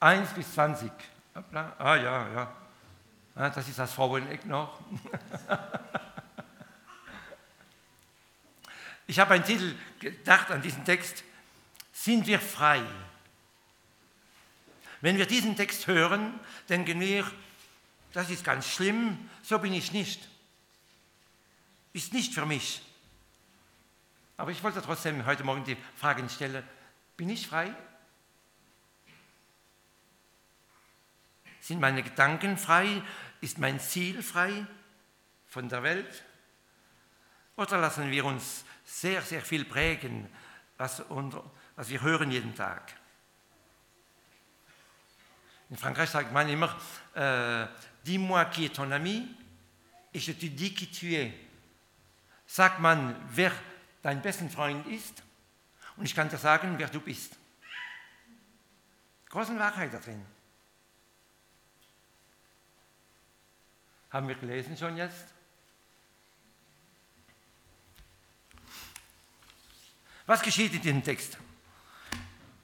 1 bis 20. Ah ja, ja. Ah, das ist das Fraueneck noch. ich habe einen Titel gedacht an diesen Text. Sind wir frei? Wenn wir diesen Text hören, denken wir, das ist ganz schlimm, so bin ich nicht. Ist nicht für mich. Aber ich wollte trotzdem heute Morgen die Frage stellen, bin ich frei? Sind meine Gedanken frei? Ist mein Ziel frei von der Welt? Oder lassen wir uns sehr, sehr viel prägen, was, was wir hören jeden Tag? In Frankreich sagt man immer, äh, dis-moi qui est ton ami et je te dis qui tu es. Sagt man, wer dein besten Freund ist und ich kann dir sagen, wer du bist. Große Wahrheit da drin. Haben wir gelesen schon jetzt? Was geschieht in diesem Text?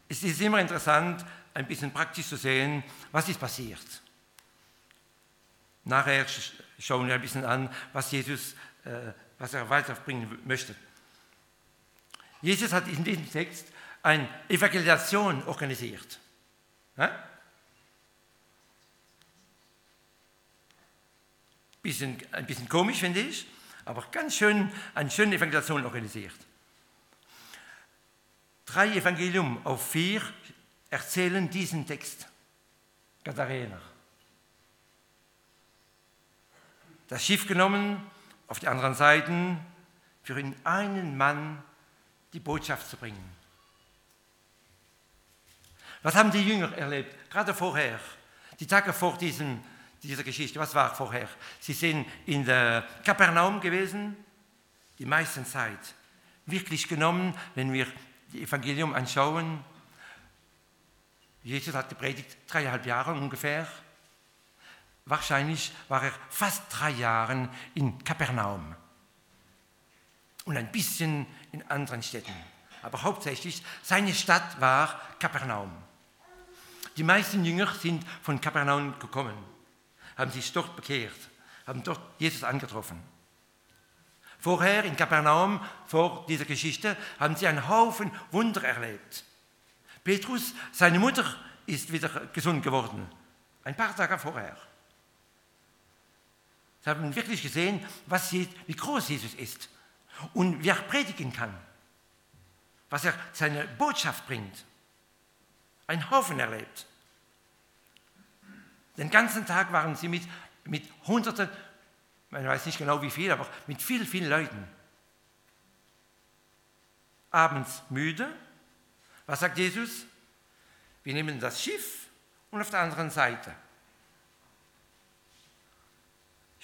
Es ist immer interessant, ein bisschen praktisch zu sehen, was ist passiert. Nachher schauen wir ein bisschen an, was Jesus, äh, was er weiterbringen möchte. Jesus hat in diesem Text eine Evangelisation organisiert. Bisschen, ein bisschen komisch, finde ich, aber ganz schön, eine schöne Evangelisation organisiert. Drei Evangelium auf vier erzählen diesen Text. Katharina. Das Schiff genommen, auf die anderen Seiten, für einen Mann die Botschaft zu bringen. Was haben die Jünger erlebt, gerade vorher, die Tage vor diesem, dieser Geschichte? Was war vorher? Sie sind in der Kapernaum gewesen, die meiste Zeit. Wirklich genommen, wenn wir das Evangelium anschauen, Jesus hat gepredigt dreieinhalb Jahre ungefähr. Wahrscheinlich war er fast drei Jahre in Kapernaum und ein bisschen in anderen Städten. Aber hauptsächlich seine Stadt war Kapernaum. Die meisten Jünger sind von Kapernaum gekommen, haben sich dort bekehrt, haben dort Jesus angetroffen. Vorher in Kapernaum, vor dieser Geschichte, haben sie einen Haufen Wunder erlebt. Petrus, seine Mutter ist wieder gesund geworden. Ein paar Tage vorher. Sie haben wirklich gesehen, was, wie groß Jesus ist und wie er predigen kann. Was er seine Botschaft bringt. Ein Haufen erlebt. Den ganzen Tag waren sie mit, mit Hunderten, man weiß nicht genau wie viel, aber mit vielen, vielen Leuten. Abends müde, was sagt Jesus? Wir nehmen das Schiff und auf der anderen Seite.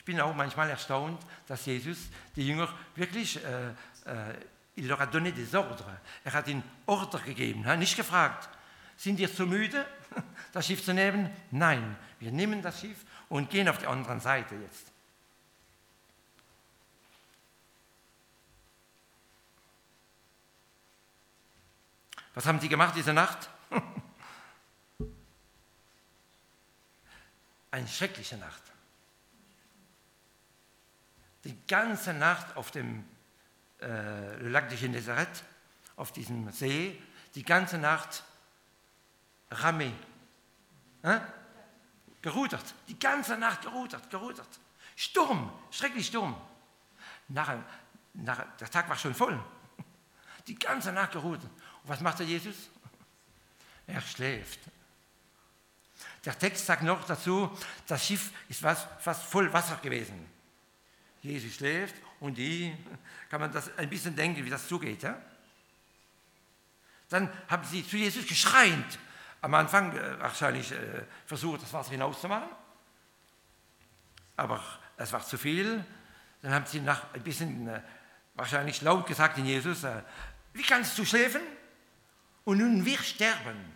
Ich bin auch manchmal erstaunt, dass Jesus die Jünger wirklich, äh, äh, il leur a donné des ordres. Er hat ihnen Order gegeben, nicht gefragt, sind ihr zu müde, das Schiff zu nehmen? Nein, wir nehmen das Schiff und gehen auf die andere Seite jetzt. Was haben Sie gemacht diese Nacht? Eine schreckliche Nacht. Die ganze Nacht auf dem äh, Lac de Genezareth, auf diesem See, die ganze Nacht Ramé. Äh? Gerudert, die ganze Nacht gerudert, gerudert. Sturm, schrecklich Sturm. Nach, nach, der Tag war schon voll. Die ganze Nacht gerudert. Und was macht der Jesus? Er schläft. Der Text sagt noch dazu, das Schiff ist fast voll Wasser gewesen. Jesus schläft und die, kann man das ein bisschen denken, wie das zugeht. Ja? Dann haben sie zu Jesus geschreit. Am Anfang äh, wahrscheinlich äh, versucht, das Wasser hinauszumachen. Aber es war zu viel. Dann haben sie nach ein bisschen äh, wahrscheinlich laut gesagt in Jesus, wie kannst du schläfen? Und nun wir sterben.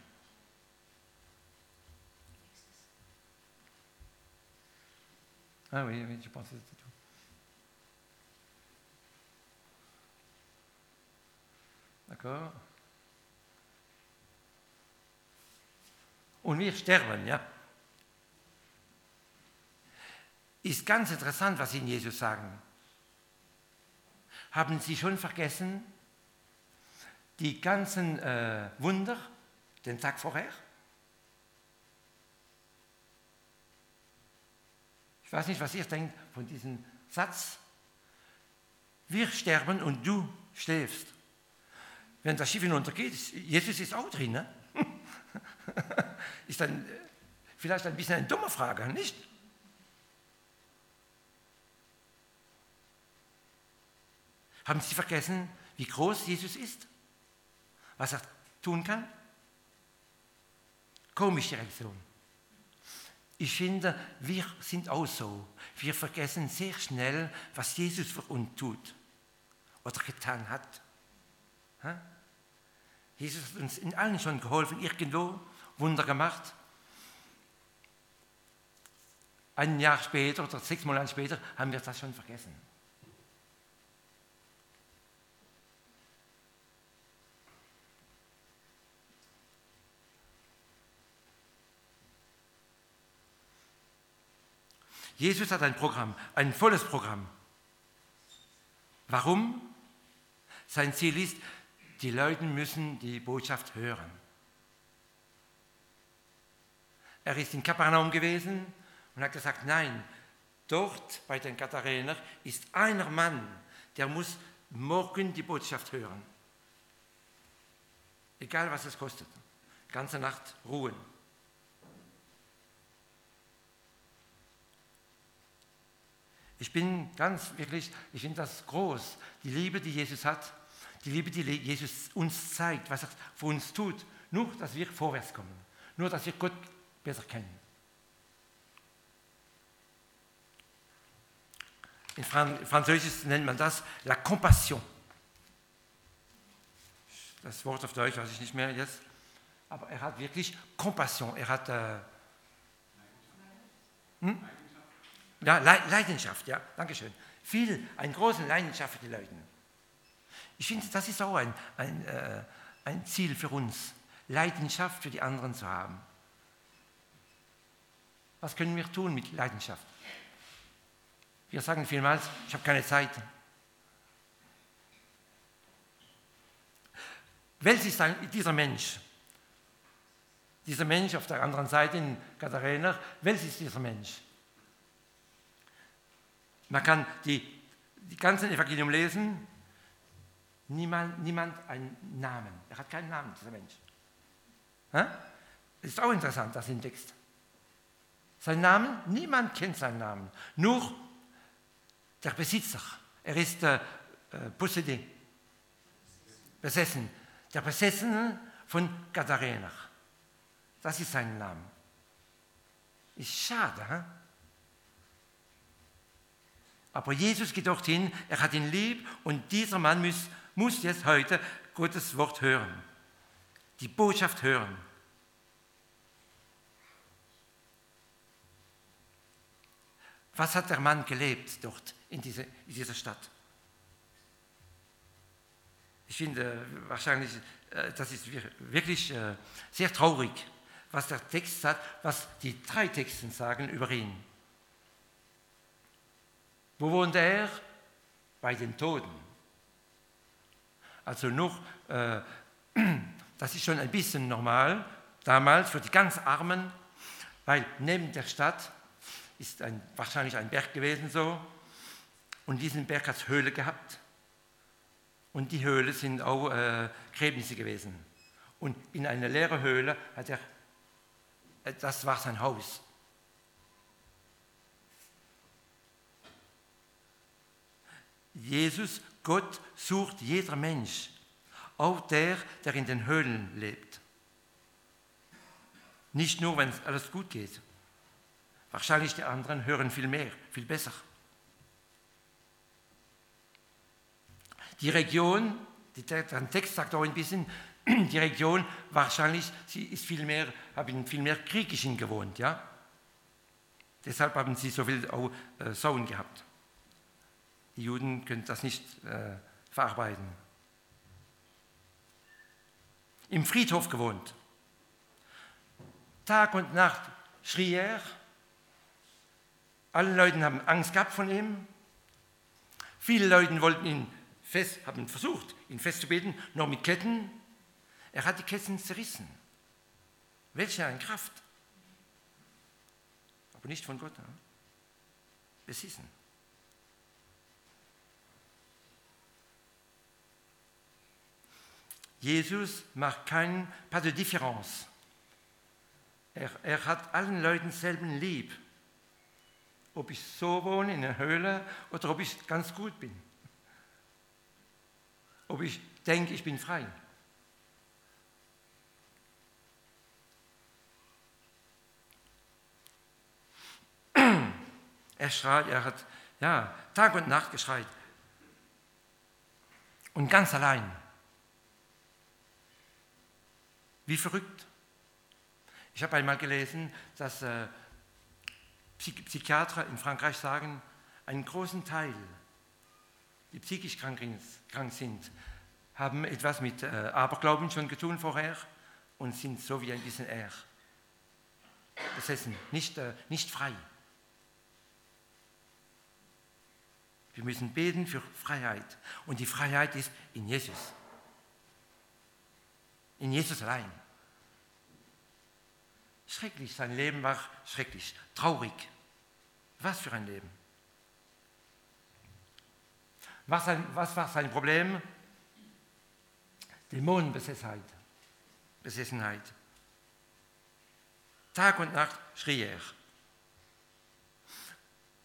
Ah oui, oui, je pensais c'était tout. D'accord und wir sterben, ja. Ist ganz interessant, was Ihnen Jesus sagen. Haben Sie schon vergessen, die ganzen äh, Wunder den Tag vorher? Ich weiß nicht, was ihr denkt von diesem Satz. Wir sterben und du schläfst. Wenn das Schiff hinuntergeht, Jesus ist auch drin. Ne? ist dann äh, vielleicht ein bisschen eine dumme Frage, nicht? Haben Sie vergessen, wie groß Jesus ist? Was er tun kann? Komische Reaktion. Ich finde, wir sind auch so. Wir vergessen sehr schnell, was Jesus für uns tut oder getan hat. Jesus hat uns in allen schon geholfen, irgendwo Wunder gemacht. Ein Jahr später oder sechs Monate später haben wir das schon vergessen. Jesus hat ein Programm, ein volles Programm. Warum? Sein Ziel ist, die Leute müssen die Botschaft hören. Er ist in Kapernaum gewesen und hat gesagt, nein, dort bei den Katharinern ist einer Mann, der muss morgen die Botschaft hören. Egal was es kostet. Ganze Nacht ruhen. Ich bin ganz wirklich, ich finde das groß, die Liebe, die Jesus hat, die Liebe, die Jesus uns zeigt, was er für uns tut, nur, dass wir vorwärts kommen, nur, dass wir Gott besser kennen. In Französisch nennt man das la compassion. Das Wort auf Deutsch weiß ich nicht mehr jetzt. Aber er hat wirklich Compassion. Er hat äh, hm? Ja, Leidenschaft, ja, danke schön. Viel, eine große Leidenschaft für die Leute. Ich finde, das ist auch ein, ein, äh, ein Ziel für uns, Leidenschaft für die anderen zu haben. Was können wir tun mit Leidenschaft? Wir sagen vielmals, ich habe keine Zeit. Welches ist dieser Mensch? Dieser Mensch auf der anderen Seite in Katharina, welches ist dieser Mensch? Man kann die, die ganzen Evangelium lesen, niemand, niemand einen Namen. Er hat keinen Namen, dieser Mensch. Das ist auch interessant, das im Text. Sein Name, niemand kennt seinen Namen, nur der Besitzer. Er ist äh, äh possédé, besessen. Der Besessene von Gadarena. Das ist sein Name. Ist schade, hm? Aber Jesus geht dorthin, er hat ihn lieb und dieser Mann muss, muss jetzt heute Gottes Wort hören, die Botschaft hören. Was hat der Mann gelebt dort in, diese, in dieser Stadt? Ich finde wahrscheinlich, äh, das ist wirklich äh, sehr traurig, was der Text sagt, was die drei Texten sagen über ihn. Wo wohnt er? Bei den Toten. Also noch, äh, das ist schon ein bisschen normal, damals für die ganz Armen, weil neben der Stadt ist ein, wahrscheinlich ein Berg gewesen so, und diesen Berg hat Höhle gehabt. Und die Höhle sind auch äh, Gräbnisse gewesen. Und in einer leeren Höhle hat er, äh, das war sein Haus. Jesus, Gott, sucht jeder Mensch, auch der, der in den Höhlen lebt. Nicht nur, wenn alles gut geht. Wahrscheinlich die anderen hören viel mehr, viel besser. Die Region, der Text sagt auch ein bisschen, die Region wahrscheinlich, sie ist viel mehr, haben viel mehr Griechischen gewohnt, ja. Deshalb haben sie so viel auch, äh, Sauen gehabt. Die Juden können das nicht äh, verarbeiten. Im Friedhof gewohnt. Tag und Nacht schrie er. Alle Leute haben Angst gehabt von ihm. Viele Leute wollten ihn fest, haben versucht, ihn festzubeten, noch mit Ketten. Er hat die Ketten zerrissen. Welche eine Kraft. Aber nicht von Gott. Ne? Besessen. Jesus macht kein pas de différence. Er, er hat allen Leuten selben lieb. Ob ich so wohne in der Höhle oder ob ich ganz gut bin. Ob ich denke, ich bin frei. Er schreit, er hat ja, Tag und Nacht geschreit. Und ganz allein. Wie verrückt. Ich habe einmal gelesen, dass äh, Psychiater in Frankreich sagen, einen großen Teil, die psychisch krank, sind, haben etwas mit äh, Aberglauben schon getan vorher und sind so wie ein bisschen er. Besessen, nicht, äh, nicht frei. Wir müssen beten für Freiheit. Und die Freiheit ist in Jesus. In Jesus allein. Schrecklich, sein Leben war schrecklich, traurig. Was für ein Leben. Was, ein, was war sein Problem? Dämonenbesessenheit. Besessenheit. Tag und Nacht schrie er.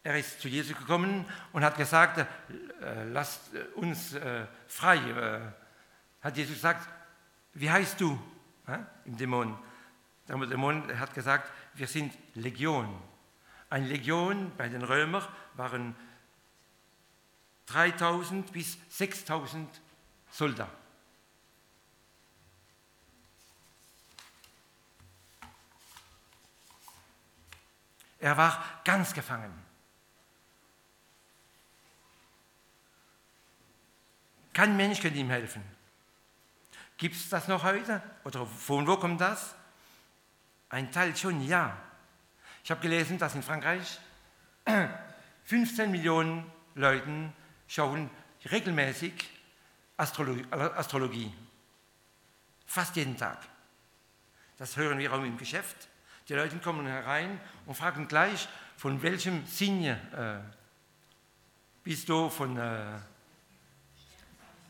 Er ist zu Jesus gekommen und hat gesagt, äh, lasst uns äh, frei. Äh, hat Jesus gesagt, wie heißt du? Äh, Im Dämon. Der Dämon hat gesagt, wir sind Legion. Eine Legion bei den Römern waren 3000 bis 6000 Soldaten. Er war ganz gefangen. Kein Mensch könnte ihm helfen. Gibt es das noch heute? Oder von wo kommt das? Ein Teil schon, ja. Ich habe gelesen, dass in Frankreich 15 Millionen Leute schauen regelmäßig Astrologie, Astrologie. Fast jeden Tag. Das hören wir auch im Geschäft. Die Leute kommen herein und fragen gleich, von welchem Sinne äh, bist du von äh,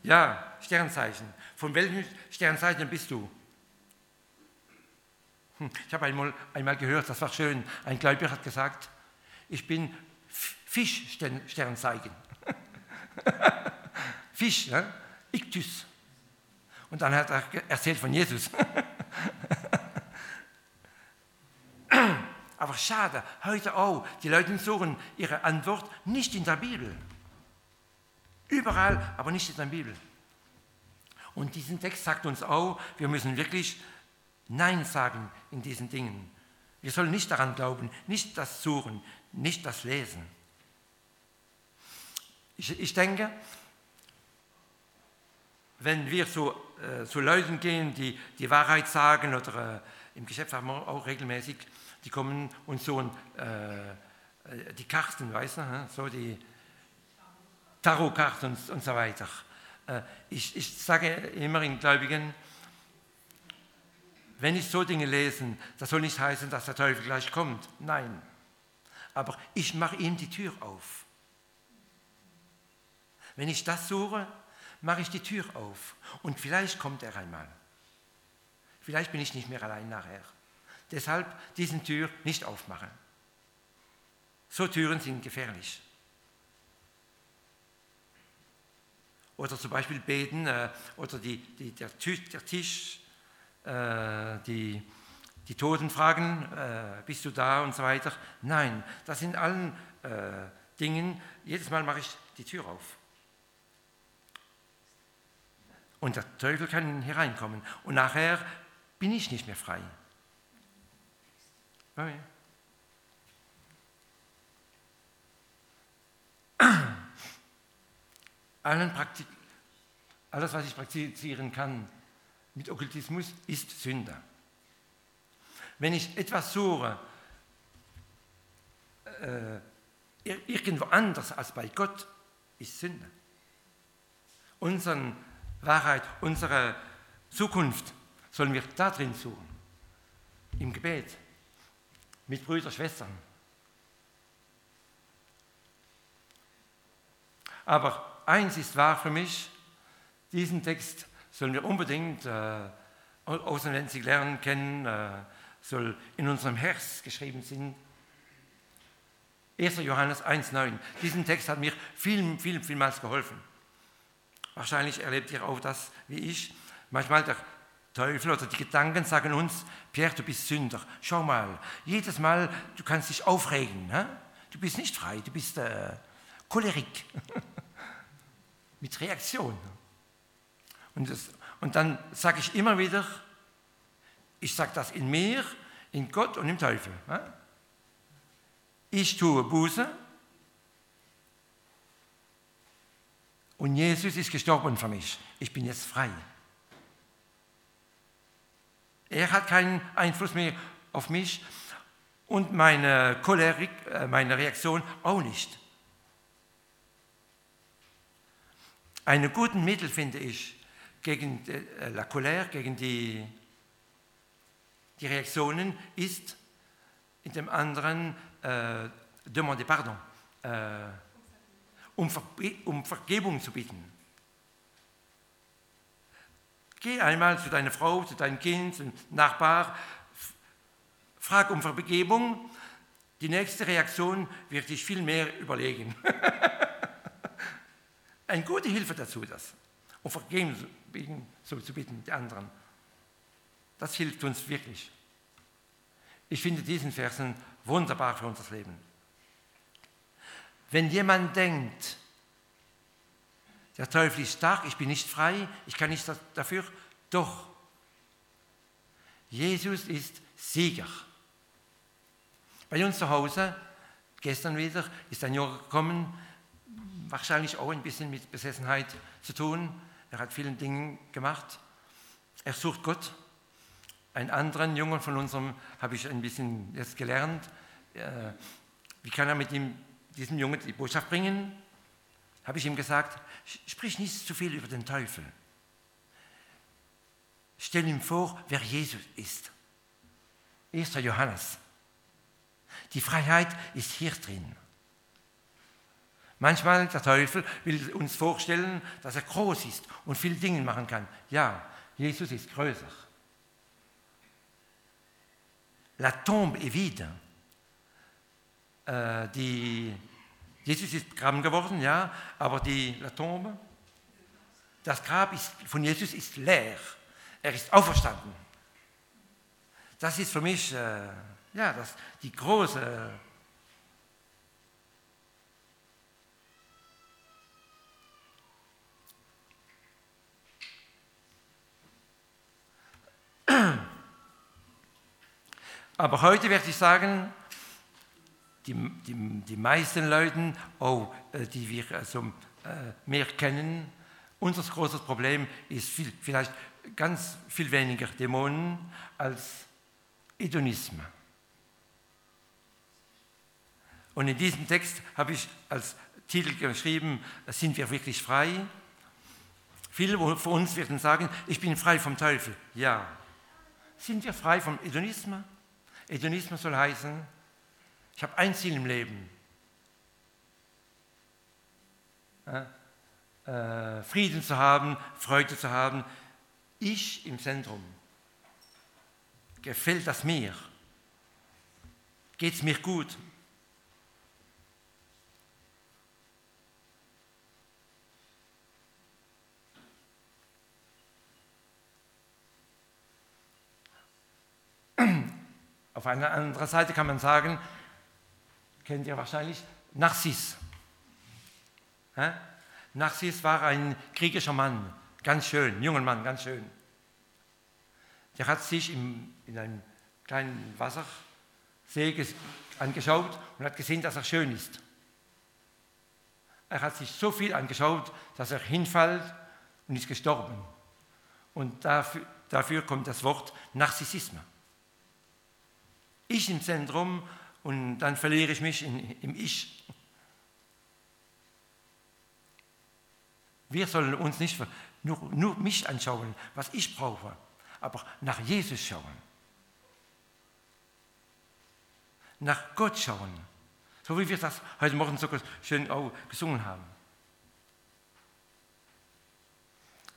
ja, Sternzeichen. Von welchem Sternzeichen bist du? Hm, ich habe einmal, einmal gehört, das war schön. Ein Gläubiger hat gesagt, ich bin Fischsternzeichen. Fisch, ja? Iktus. Und dann hat er erzählt von Jesus. Aber schade, heute auch, die Leute suchen ihre Antwort nicht in der Bibel. Überall, aber nicht in der Bibel. Und diesen Text sagt uns auch, wir müssen wirklich Nein sagen in diesen Dingen. Wir sollen nicht daran glauben, nicht das suchen, nicht das lesen. Ich, ich denke, wenn wir zu, äh, zu Leuten gehen, die die Wahrheit sagen, oder äh, im Geschäft haben wir auch regelmäßig, die kommen und so äh, äh die Karten, weißt du, so die, Tarotkarten und, und so weiter. Äh, ich, ich sage immer den Gläubigen, wenn ich so Dinge lese, das soll nicht heißen, dass der Teufel gleich kommt. Nein. Aber ich mache ihm die Tür auf. Wenn ich das suche, mache ich die Tür auf. Und vielleicht kommt er einmal. Vielleicht bin ich nicht mehr allein nachher. Deshalb diesen Tür nicht aufmachen. So Türen sind gefährlich. Oder zum Beispiel beten äh, oder die, die, der, Tisch, der Tisch äh, die, die Toten fragen, äh, bist du da und so weiter. Nein, das sind allen äh, Dingen, jedes Mal mache ich die Tür auf. Und der Teufel kann hereinkommen. Und nachher bin ich nicht mehr frei. Okay. Allen Praktik alles, was ich praktizieren kann mit Okkultismus, ist Sünder. Wenn ich etwas suche, äh, irgendwo anders als bei Gott, ist Sünde. Unsere Wahrheit, unsere Zukunft sollen wir da drin suchen. Im Gebet. Mit Brüdern, Schwestern. Aber eins ist wahr für mich, diesen Text sollen wir unbedingt äh, auswendig lernen, kennen, äh, soll in unserem Herz geschrieben sein. 1. Johannes 1,9. Diesen Text hat mir viel, viel, vielmals geholfen. Wahrscheinlich erlebt ihr auch das wie ich. Manchmal der Teufel oder die Gedanken sagen uns, Pierre, du bist Sünder. Schau mal, jedes Mal, du kannst dich aufregen. Hä? Du bist nicht frei, du bist äh, cholerik. Mit Reaktion. Und, das, und dann sage ich immer wieder, ich sage das in mir, in Gott und im Teufel. Ich tue Buße und Jesus ist gestorben für mich. Ich bin jetzt frei. Er hat keinen Einfluss mehr auf mich und meine Cholerik, äh, meine Reaktion auch nicht. Einen guten Mittel finde ich gegen äh, la Colère, gegen die, die Reaktionen ist in dem anderen äh, demander pardon, äh, um, Ver um Vergebung zu bitten. Geh einmal zu deiner Frau, zu deinem Kind, zum Nachbar, frag um Vergebung. Die nächste Reaktion wird dich viel mehr überlegen. Eine gute Hilfe dazu, das, um Vergebung zu bitten, die anderen. Das hilft uns wirklich. Ich finde diesen Versen wunderbar für unser Leben. Wenn jemand denkt, der Teufel ist stark, ich bin nicht frei, ich kann nicht dafür, doch. Jesus ist Sieger. Bei uns zu Hause, gestern wieder, ist ein Junge gekommen, wahrscheinlich auch ein bisschen mit Besessenheit zu tun. Er hat viele Dinge gemacht. Er sucht Gott. Einen anderen Jungen von unserem habe ich ein bisschen jetzt gelernt. Äh, wie kann er mit ihm, diesem Jungen die Botschaft bringen? Habe ich ihm gesagt, sprich nicht zu viel über den Teufel. Stell ihm vor, wer Jesus ist. 1. Johannes. Die Freiheit ist hier drin. Manchmal der Teufel will uns vorstellen, dass er groß ist und viele Dinge machen kann. Ja, Jesus ist größer. La tombe est vide. Äh, die, Jesus ist begraben geworden, ja, aber die La tombe, das Grab ist, von Jesus ist leer. Er ist auferstanden. Das ist für mich äh, ja, das, die große Aber heute werde ich sagen, die, die, die meisten Leute, oh, äh, die wir also, äh, mehr kennen, unser großes Problem ist viel, vielleicht ganz viel weniger Dämonen als Hedonismus. Und in diesem Text habe ich als Titel geschrieben, sind wir wirklich frei? Viele von uns werden sagen, ich bin frei vom Teufel. Ja. Sind wir frei vom Hedonismus? Hedonismus soll heißen, ich habe ein Ziel im Leben. Äh, Frieden zu haben, Freude zu haben. Ich im Zentrum. Gefällt das mir? Geht es mir gut? Auf einer anderen Seite kann man sagen, kennt ihr wahrscheinlich, Narziss. Ja? Narziss war ein kriegischer Mann, ganz schön, junger Mann, ganz schön. Der hat sich im, in einem kleinen Wassersee angeschaut und hat gesehen, dass er schön ist. Er hat sich so viel angeschaut, dass er hinfällt und ist gestorben. Und dafür, dafür kommt das Wort Narzissismus. Ich im Zentrum und dann verliere ich mich in, im Ich. Wir sollen uns nicht nur, nur mich anschauen, was ich brauche, aber nach Jesus schauen. Nach Gott schauen. So wie wir das heute Morgen so schön auch gesungen haben.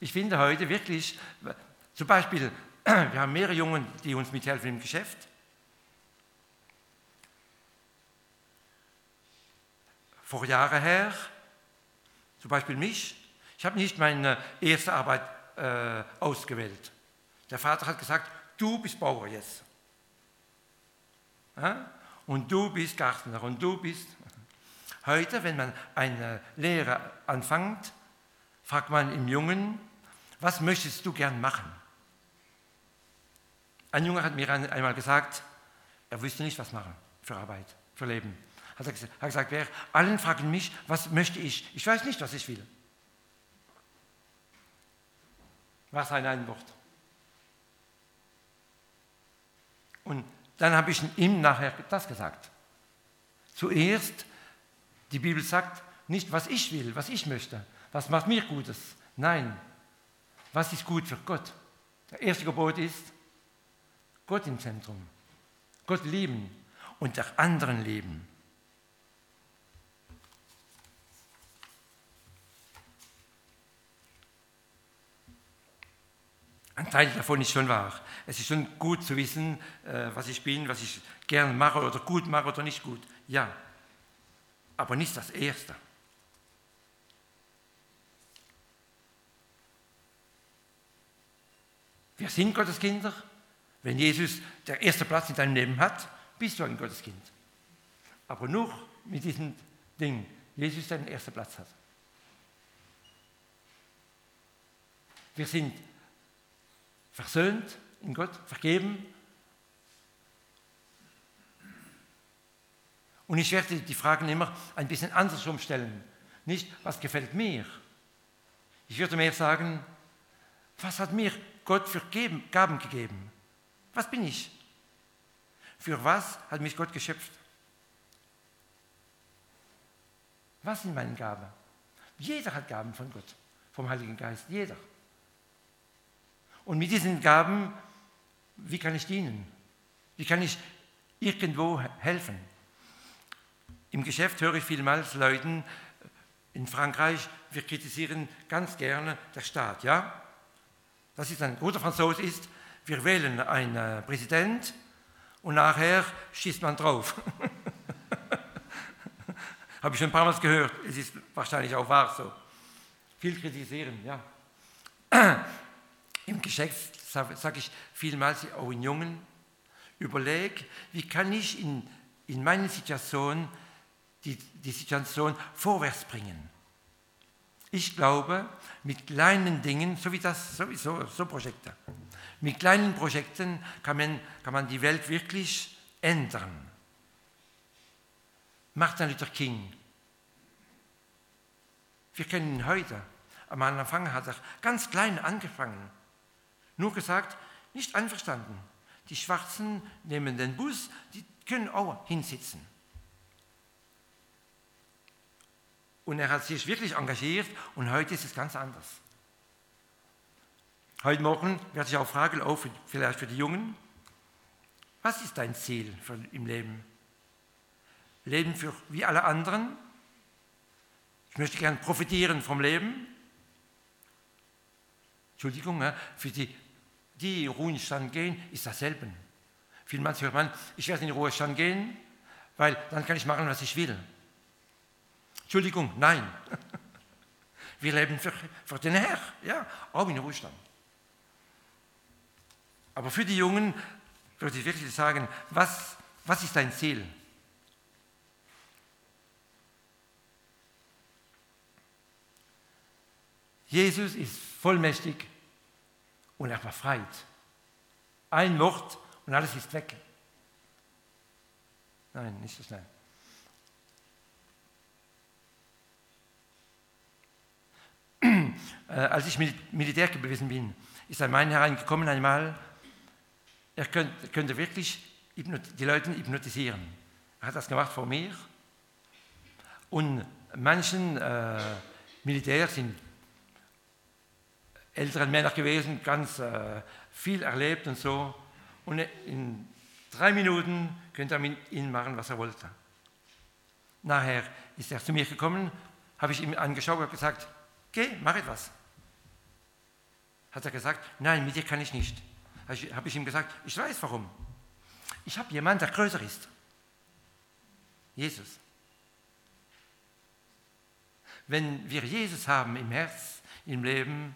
Ich finde heute wirklich, zum Beispiel, wir haben mehrere Jungen, die uns mithelfen im Geschäft. Vor Jahren her, zum Beispiel mich, ich habe nicht meine erste Arbeit äh, ausgewählt. Der Vater hat gesagt, du bist Bauer jetzt. Ja? Und du bist Gärtner und du bist... Heute, wenn man eine Lehre anfängt, fragt man im Jungen, was möchtest du gern machen? Ein Junge hat mir einmal gesagt, er wüsste nicht, was machen für Arbeit, für Leben. Hat er gesagt, wer, allen fragen mich, was möchte ich? Ich weiß nicht, was ich will. War sein ein Wort. Und dann habe ich ihm nachher das gesagt. Zuerst, die Bibel sagt nicht, was ich will, was ich möchte, was macht mir Gutes. Nein, was ist gut für Gott? Der erste Gebot ist, Gott im Zentrum. Gott lieben und der anderen lieben. Ein Teil davon ist schon wahr. Es ist schon gut zu wissen, äh, was ich bin, was ich gern mache oder gut mache oder nicht gut. Ja, aber nicht das Erste. Wir sind Gottes Kinder. Wenn Jesus der erste Platz in deinem Leben hat, bist du ein Gotteskind. Aber nur mit diesem Ding, Jesus den ersten Platz hat. Wir sind versöhnt in Gott, vergeben. Und ich werde die Fragen immer ein bisschen andersrum stellen. Nicht, was gefällt mir? Ich würde mehr sagen, was hat mir Gott für Gaben gegeben? Was bin ich? Für was hat mich Gott geschöpft? Was sind meine Gaben? Jeder hat Gaben von Gott, vom Heiligen Geist, jeder. Und mit diesen Gaben, wie kann ich dienen? Wie kann ich irgendwo helfen? Im Geschäft höre ich vielmals Leuten in Frankreich, wir kritisieren ganz gerne den Staat. Ja? Das ist ein guter Franzose ist, wir wählen einen Präsident und nachher schießt man drauf. Habe ich schon ein paar Mal gehört, es ist wahrscheinlich auch wahr so. Viel kritisieren, ja. Im Geschäft sage ich vielmals auch in Jungen, überleg, wie kann ich in, in meiner Situation die, die Situation vorwärts bringen. Ich glaube, mit kleinen Dingen, so wie das, sowieso, so Projekte, mit kleinen Projekten kann man, kann man die Welt wirklich ändern. Martin Luther King. Wir kennen ihn heute. Am Anfang hat er ganz klein angefangen. Nur gesagt, nicht einverstanden. Die Schwarzen nehmen den Bus, die können auch hinsitzen. Und er hat sich wirklich engagiert und heute ist es ganz anders. Heute Morgen werde ich auch fragen, auch für, vielleicht für die Jungen, was ist dein Ziel für, im Leben? Leben für wie alle anderen? Ich möchte gern profitieren vom Leben. Entschuldigung, für die die in Ruhestand gehen, ist dasselbe. Vielmals hört man, ich werde in den Ruhestand gehen, weil dann kann ich machen, was ich will. Entschuldigung, nein. Wir leben für, für den Herr, ja, auch in Ruhestand. Aber für die Jungen würde ich wirklich sagen, was, was ist dein Ziel? Jesus ist vollmächtig und er befreit. Ein Wort und alles ist weg. Nein, nicht so schnell. Äh, als ich Militär gewesen bin, ist ein Mann hereingekommen einmal, er könnte, könnte wirklich die Leute hypnotisieren. Er hat das gemacht vor mir. Und manchen äh, Militärs sind ältere Männer gewesen, ganz äh, viel erlebt und so. Und in drei Minuten könnte er mit ihnen machen, was er wollte. Nachher ist er zu mir gekommen, habe ich ihm angeschaut und gesagt, geh, mach etwas. Hat er gesagt, nein, mit dir kann ich nicht. Habe ich ihm gesagt, ich weiß warum. Ich habe jemanden, der größer ist. Jesus. Wenn wir Jesus haben im Herz, im Leben,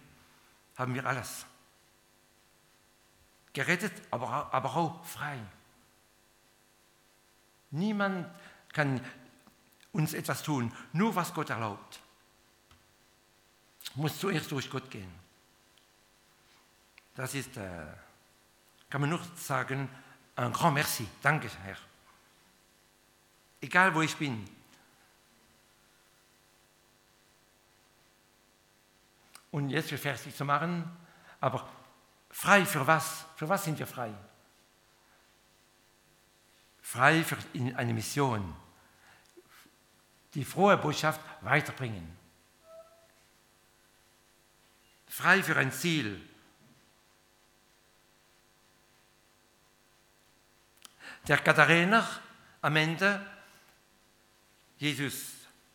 haben wir alles. Gerettet, aber, aber auch frei. Niemand kann uns etwas tun, nur was Gott erlaubt. Muss zuerst durch Gott gehen. Das ist, äh, kann man nur sagen, ein grand merci. Danke, Herr. Egal wo ich bin. Und jetzt fertig zu machen, aber frei für was? Für was sind wir frei? Frei für eine Mission. Die frohe Botschaft weiterbringen. Frei für ein Ziel. Der Gadarener am Ende, Jesus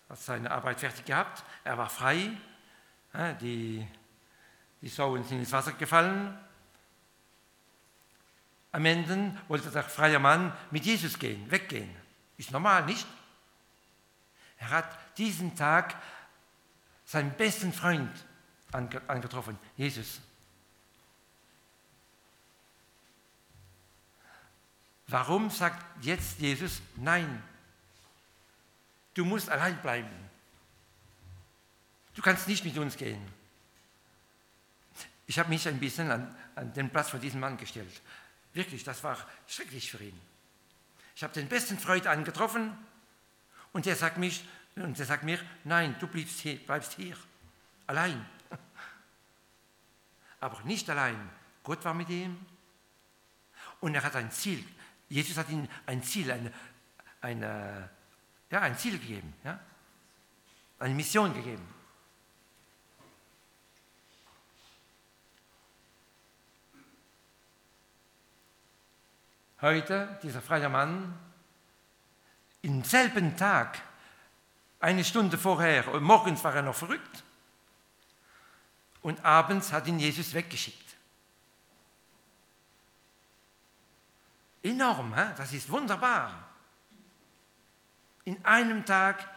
hat seine Arbeit fertig gehabt, er war frei, die, die Sauen sind ins Wasser gefallen. Am Ende wollte der freie Mann mit Jesus gehen, weggehen. Ist normal, nicht? Er hat diesen Tag seinen besten Freund angetroffen, Jesus. Warum sagt jetzt Jesus nein? Du musst allein bleiben. Du kannst nicht mit uns gehen. Ich habe mich ein bisschen an, an, den Platz von diesem Mann gestellt. Wirklich, das war schrecklich für ihn. Ich habe den besten Freund angetroffen und der sagt, mich, und der sagt mir, nein, du bleibst hier, bleibst hier, allein. Aber nicht allein. Gott war mit ihm und er hat ein Ziel. Jesus hat ihm ein Ziel, eine, eine, ja, ein Ziel gegeben, ja? eine Mission gegeben. Heute, dieser freie Mann, im selben Tag, eine Stunde vorher, und morgens war er noch verrückt, und abends hat ihn Jesus weggeschickt. Enorm, das ist wunderbar. In einem Tag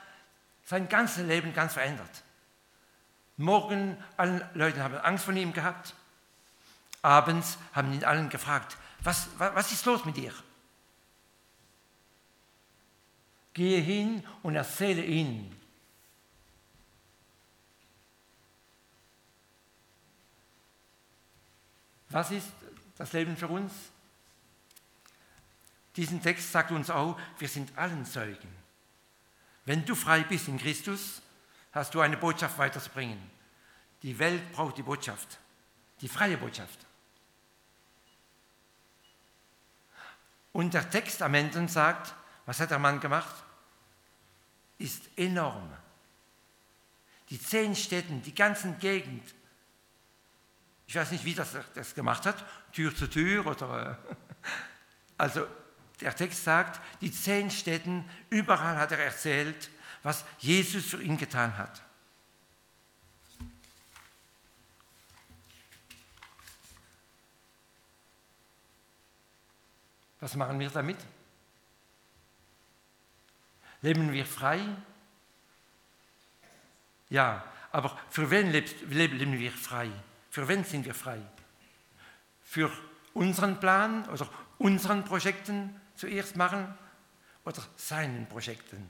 sein ganzes Leben ganz verändert. Morgen, alle Leute haben Angst vor ihm gehabt. Abends haben ihn allen gefragt, was, was ist los mit dir? Gehe hin und erzähle ihnen. Was ist das Leben für uns? Diesen Text sagt uns auch, wir sind allen Zeugen. Wenn du frei bist in Christus, hast du eine Botschaft weiterzubringen. Die Welt braucht die Botschaft, die freie Botschaft. Und der Text am Ende sagt, was hat der Mann gemacht? Ist enorm. Die zehn Städten, die ganzen Gegend. Ich weiß nicht, wie das das gemacht hat, Tür zu Tür oder. Also der Text sagt, die zehn Städten, überall hat er erzählt, was Jesus für ihn getan hat. Was machen wir damit? Leben wir frei? Ja, aber für wen leben wir frei? Für wen sind wir frei? Für unseren Plan oder unseren Projekten, zuerst machen oder seinen Projekten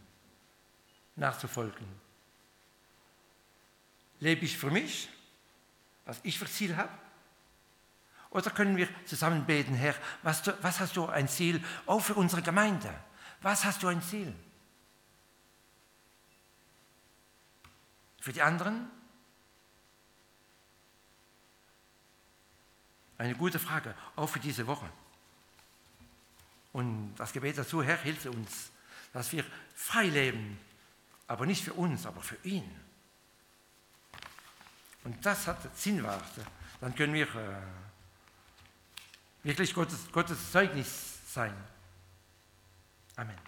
nachzufolgen. Lebe ich für mich, was ich für Ziel habe? Oder können wir zusammen beten, Herr, was, du, was hast du ein Ziel, auch für unsere Gemeinde? Was hast du ein Ziel? Für die anderen? Eine gute Frage, auch für diese Woche. Und das Gebet dazu, Herr, hilf uns, dass wir frei leben, aber nicht für uns, aber für ihn. Und das hat Sinnwarte. Dann können wir äh, wirklich Gottes, Gottes Zeugnis sein. Amen.